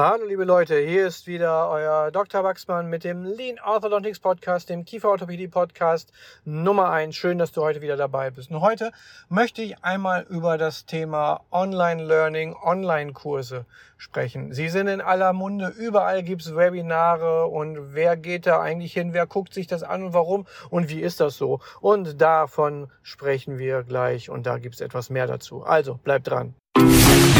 Hallo liebe Leute, hier ist wieder euer Dr. Wachsmann mit dem Lean Orthodontics Podcast, dem Kieferorthopädie Podcast Nummer 1. Schön, dass du heute wieder dabei bist. Und heute möchte ich einmal über das Thema Online Learning, Online-Kurse sprechen. Sie sind in aller Munde, überall gibt's Webinare und wer geht da eigentlich hin, wer guckt sich das an und warum und wie ist das so? Und davon sprechen wir gleich und da gibt's etwas mehr dazu. Also bleibt dran.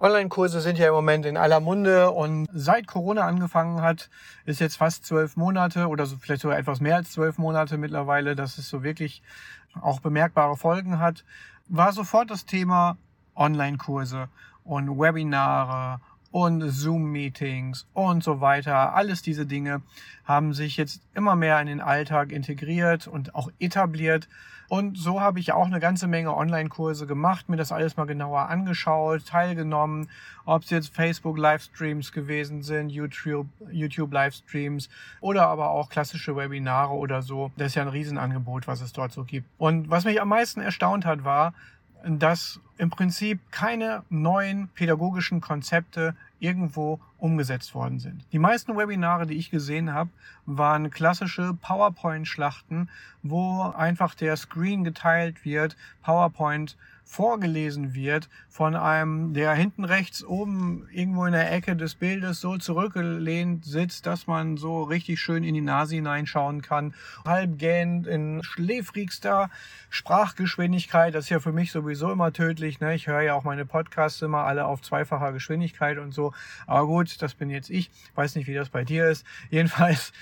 Online-Kurse sind ja im Moment in aller Munde und seit Corona angefangen hat, ist jetzt fast zwölf Monate oder so vielleicht sogar etwas mehr als zwölf Monate mittlerweile, dass es so wirklich auch bemerkbare Folgen hat, war sofort das Thema Online-Kurse und Webinare und Zoom-Meetings und so weiter. Alles diese Dinge haben sich jetzt immer mehr in den Alltag integriert und auch etabliert. Und so habe ich auch eine ganze Menge Online-Kurse gemacht, mir das alles mal genauer angeschaut, teilgenommen, ob es jetzt Facebook-Livestreams gewesen sind, YouTube, YouTube-Livestreams oder aber auch klassische Webinare oder so. Das ist ja ein Riesenangebot, was es dort so gibt. Und was mich am meisten erstaunt hat, war, dass im Prinzip keine neuen pädagogischen Konzepte irgendwo umgesetzt worden sind. Die meisten Webinare, die ich gesehen habe, waren klassische PowerPoint-Schlachten, wo einfach der Screen geteilt wird, PowerPoint vorgelesen wird von einem, der hinten rechts oben irgendwo in der Ecke des Bildes so zurückgelehnt sitzt, dass man so richtig schön in die Nase hineinschauen kann. Halb gähnt in schläfrigster Sprachgeschwindigkeit. Das ist ja für mich sowieso immer tödlich. Ne? Ich höre ja auch meine Podcasts immer alle auf zweifacher Geschwindigkeit und so. Aber gut, das bin jetzt ich. Weiß nicht, wie das bei dir ist. Jedenfalls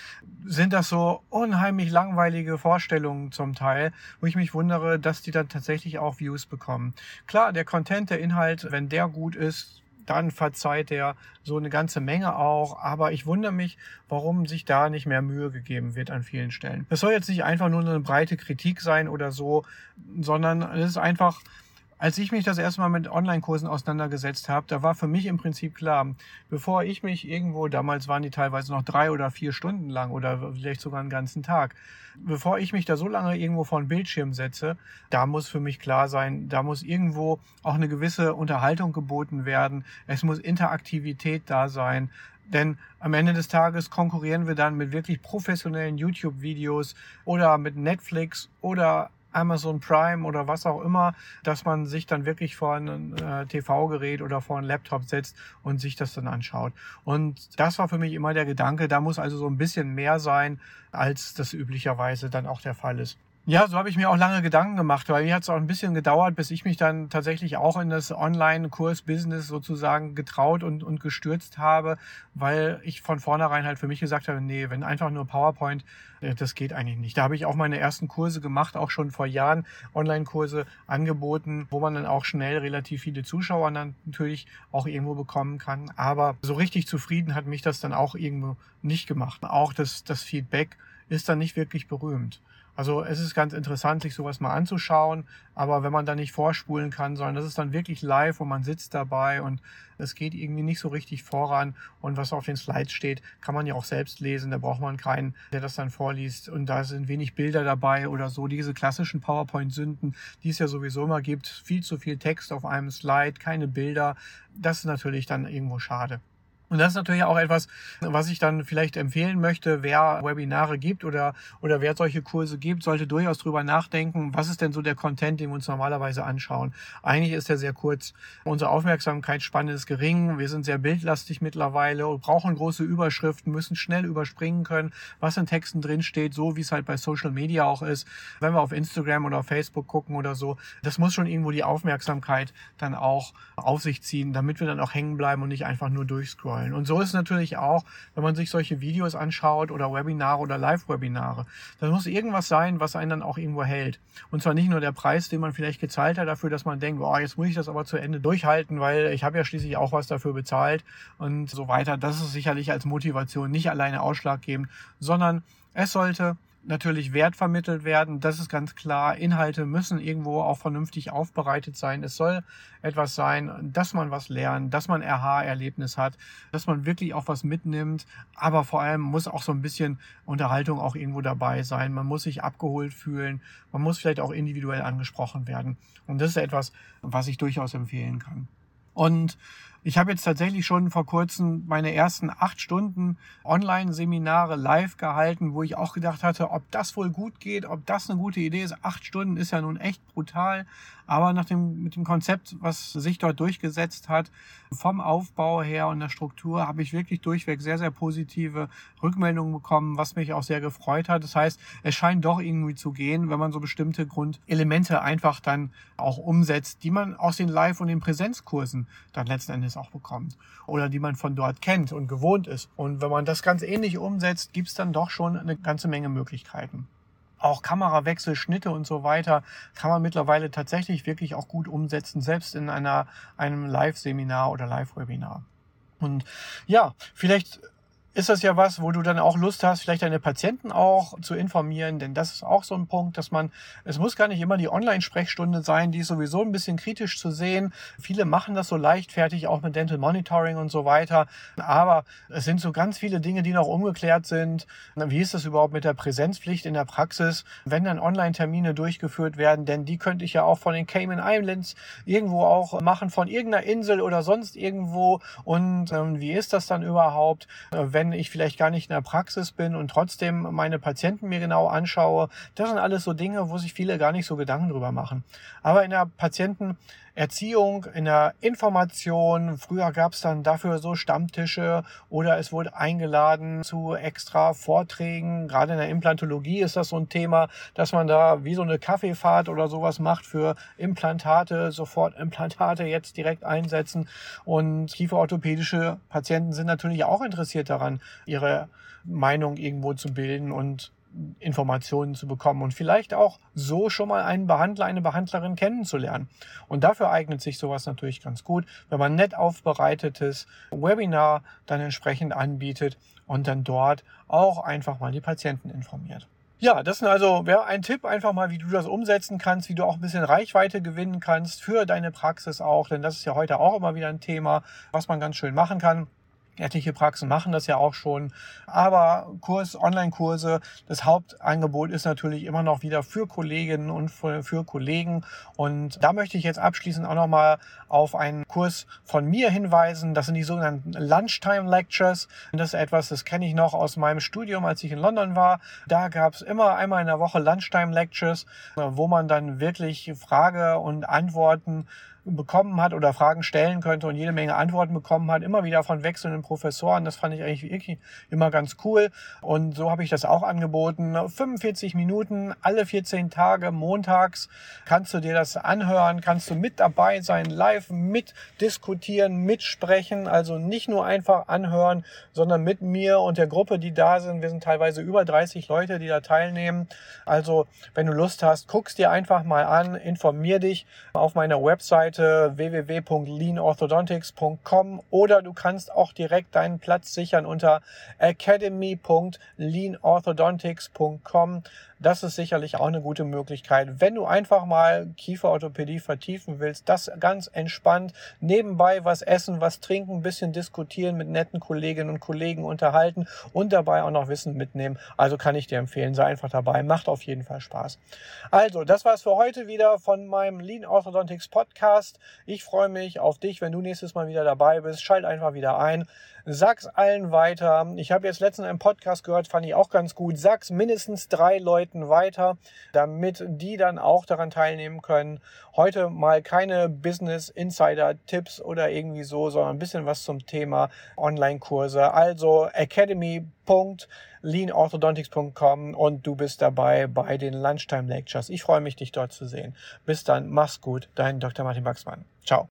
sind das so unheimlich langweilige Vorstellungen zum Teil, wo ich mich wundere, dass die dann tatsächlich auch Views bekommen. Klar, der Content, der Inhalt, wenn der gut ist, dann verzeiht er so eine ganze Menge auch. Aber ich wundere mich, warum sich da nicht mehr Mühe gegeben wird an vielen Stellen. Das soll jetzt nicht einfach nur eine breite Kritik sein oder so, sondern es ist einfach als ich mich das erste Mal mit Online-Kursen auseinandergesetzt habe, da war für mich im Prinzip klar, bevor ich mich irgendwo, damals waren die teilweise noch drei oder vier Stunden lang oder vielleicht sogar einen ganzen Tag, bevor ich mich da so lange irgendwo vor einen Bildschirm setze, da muss für mich klar sein, da muss irgendwo auch eine gewisse Unterhaltung geboten werden, es muss Interaktivität da sein, denn am Ende des Tages konkurrieren wir dann mit wirklich professionellen YouTube-Videos oder mit Netflix oder Amazon Prime oder was auch immer, dass man sich dann wirklich vor ein äh, TV-Gerät oder vor ein Laptop setzt und sich das dann anschaut. Und das war für mich immer der Gedanke, da muss also so ein bisschen mehr sein, als das üblicherweise dann auch der Fall ist. Ja, so habe ich mir auch lange Gedanken gemacht, weil mir hat es auch ein bisschen gedauert, bis ich mich dann tatsächlich auch in das Online-Kurs-Business sozusagen getraut und, und gestürzt habe, weil ich von vornherein halt für mich gesagt habe, nee, wenn einfach nur PowerPoint, äh, das geht eigentlich nicht. Da habe ich auch meine ersten Kurse gemacht, auch schon vor Jahren Online-Kurse angeboten, wo man dann auch schnell relativ viele Zuschauer dann natürlich auch irgendwo bekommen kann. Aber so richtig zufrieden hat mich das dann auch irgendwo nicht gemacht. Auch das, das Feedback ist dann nicht wirklich berühmt. Also es ist ganz interessant, sich sowas mal anzuschauen, aber wenn man da nicht vorspulen kann, sondern das ist dann wirklich live und man sitzt dabei und es geht irgendwie nicht so richtig voran und was auf den Slides steht, kann man ja auch selbst lesen, da braucht man keinen, der das dann vorliest und da sind wenig Bilder dabei oder so, diese klassischen PowerPoint-Sünden, die es ja sowieso immer gibt, viel zu viel Text auf einem Slide, keine Bilder, das ist natürlich dann irgendwo schade. Und das ist natürlich auch etwas, was ich dann vielleicht empfehlen möchte, wer Webinare gibt oder, oder wer solche Kurse gibt, sollte durchaus drüber nachdenken, was ist denn so der Content, den wir uns normalerweise anschauen. Eigentlich ist er sehr kurz. Unsere Aufmerksamkeitsspanne ist gering. Wir sind sehr bildlastig mittlerweile und brauchen große Überschriften, müssen schnell überspringen können, was in Texten drin steht, so wie es halt bei Social Media auch ist. Wenn wir auf Instagram oder auf Facebook gucken oder so, das muss schon irgendwo die Aufmerksamkeit dann auch auf sich ziehen, damit wir dann auch hängen bleiben und nicht einfach nur durchscrollen wollen. Und so ist es natürlich auch, wenn man sich solche Videos anschaut oder Webinare oder Live-Webinare. Da muss irgendwas sein, was einen dann auch irgendwo hält. Und zwar nicht nur der Preis, den man vielleicht gezahlt hat dafür, dass man denkt, oh, jetzt muss ich das aber zu Ende durchhalten, weil ich habe ja schließlich auch was dafür bezahlt und so weiter. Das ist sicherlich als Motivation nicht alleine ausschlaggebend, sondern es sollte natürlich Wert vermittelt werden. Das ist ganz klar. Inhalte müssen irgendwo auch vernünftig aufbereitet sein. Es soll etwas sein, dass man was lernt, dass man RH-Erlebnis hat, dass man wirklich auch was mitnimmt. Aber vor allem muss auch so ein bisschen Unterhaltung auch irgendwo dabei sein. Man muss sich abgeholt fühlen. Man muss vielleicht auch individuell angesprochen werden. Und das ist etwas, was ich durchaus empfehlen kann. Und ich habe jetzt tatsächlich schon vor kurzem meine ersten acht Stunden Online-Seminare live gehalten, wo ich auch gedacht hatte, ob das wohl gut geht, ob das eine gute Idee ist. Acht Stunden ist ja nun echt brutal. Aber nach dem, mit dem Konzept, was sich dort durchgesetzt hat, vom Aufbau her und der Struktur, habe ich wirklich durchweg sehr, sehr positive Rückmeldungen bekommen, was mich auch sehr gefreut hat. Das heißt, es scheint doch irgendwie zu gehen, wenn man so bestimmte Grundelemente einfach dann auch umsetzt, die man aus den Live- und den Präsenzkursen dann letzten Endes auch bekommt. Oder die man von dort kennt und gewohnt ist. Und wenn man das ganz ähnlich umsetzt, gibt es dann doch schon eine ganze Menge Möglichkeiten auch Kamerawechsel, Schnitte und so weiter kann man mittlerweile tatsächlich wirklich auch gut umsetzen, selbst in einer, einem Live-Seminar oder Live-Webinar. Und ja, vielleicht ist das ja was, wo du dann auch Lust hast, vielleicht deine Patienten auch zu informieren, denn das ist auch so ein Punkt, dass man, es muss gar nicht immer die Online-Sprechstunde sein, die ist sowieso ein bisschen kritisch zu sehen. Viele machen das so leichtfertig, auch mit Dental Monitoring und so weiter, aber es sind so ganz viele Dinge, die noch ungeklärt sind. Wie ist das überhaupt mit der Präsenzpflicht in der Praxis, wenn dann Online-Termine durchgeführt werden, denn die könnte ich ja auch von den Cayman Islands irgendwo auch machen, von irgendeiner Insel oder sonst irgendwo. Und ähm, wie ist das dann überhaupt, wenn wenn ich vielleicht gar nicht in der Praxis bin und trotzdem meine Patienten mir genau anschaue. Das sind alles so Dinge, wo sich viele gar nicht so Gedanken drüber machen. Aber in der Patientenerziehung, in der Information, früher gab es dann dafür so Stammtische oder es wurde eingeladen zu extra Vorträgen. Gerade in der Implantologie ist das so ein Thema, dass man da wie so eine Kaffeefahrt oder sowas macht für Implantate, sofort Implantate jetzt direkt einsetzen. Und kieferorthopädische Patienten sind natürlich auch interessiert daran, ihre Meinung irgendwo zu bilden und Informationen zu bekommen und vielleicht auch so schon mal einen Behandler, eine Behandlerin kennenzulernen. Und dafür eignet sich sowas natürlich ganz gut, wenn man nett aufbereitetes Webinar dann entsprechend anbietet und dann dort auch einfach mal die Patienten informiert. Ja, das ist also wäre ein Tipp einfach mal, wie du das umsetzen kannst, wie du auch ein bisschen Reichweite gewinnen kannst für deine Praxis auch, denn das ist ja heute auch immer wieder ein Thema, was man ganz schön machen kann. Etliche Praxen machen das ja auch schon. Aber Kurs, Online-Kurse, das Hauptangebot ist natürlich immer noch wieder für Kolleginnen und für, für Kollegen. Und da möchte ich jetzt abschließend auch nochmal auf einen Kurs von mir hinweisen. Das sind die sogenannten Lunchtime Lectures. Das ist etwas, das kenne ich noch aus meinem Studium, als ich in London war. Da gab es immer einmal in der Woche Lunchtime Lectures, wo man dann wirklich Frage und Antworten bekommen hat oder Fragen stellen könnte und jede Menge Antworten bekommen hat, immer wieder von wechselnden Professoren. Das fand ich eigentlich immer ganz cool. Und so habe ich das auch angeboten. 45 Minuten, alle 14 Tage, montags kannst du dir das anhören, kannst du mit dabei sein, live mitdiskutieren, mitsprechen. Also nicht nur einfach anhören, sondern mit mir und der Gruppe, die da sind. Wir sind teilweise über 30 Leute, die da teilnehmen. Also wenn du Lust hast, guckst dir einfach mal an, informier dich auf meiner Webseite www.leanorthodontics.com oder du kannst auch direkt deinen Platz sichern unter academy.leanorthodontics.com. Das ist sicherlich auch eine gute Möglichkeit, wenn du einfach mal Kieferorthopädie vertiefen willst. Das ganz entspannt. Nebenbei was essen, was trinken, ein bisschen diskutieren, mit netten Kolleginnen und Kollegen unterhalten und dabei auch noch Wissen mitnehmen. Also kann ich dir empfehlen, sei einfach dabei. Macht auf jeden Fall Spaß. Also, das war's für heute wieder von meinem Lean Orthodontics Podcast. Ich freue mich auf dich, wenn du nächstes Mal wieder dabei bist. Schalt einfach wieder ein. Sag's allen weiter. Ich habe jetzt letztens einen Podcast gehört, fand ich auch ganz gut. Sag's mindestens drei Leuten weiter, damit die dann auch daran teilnehmen können. Heute mal keine Business Insider Tipps oder irgendwie so, sondern ein bisschen was zum Thema Online-Kurse. Also academy.leanorthodontics.com und du bist dabei bei den Lunchtime Lectures. Ich freue mich, dich dort zu sehen. Bis dann, mach's gut, dein Dr. Martin Wachsmann. Ciao.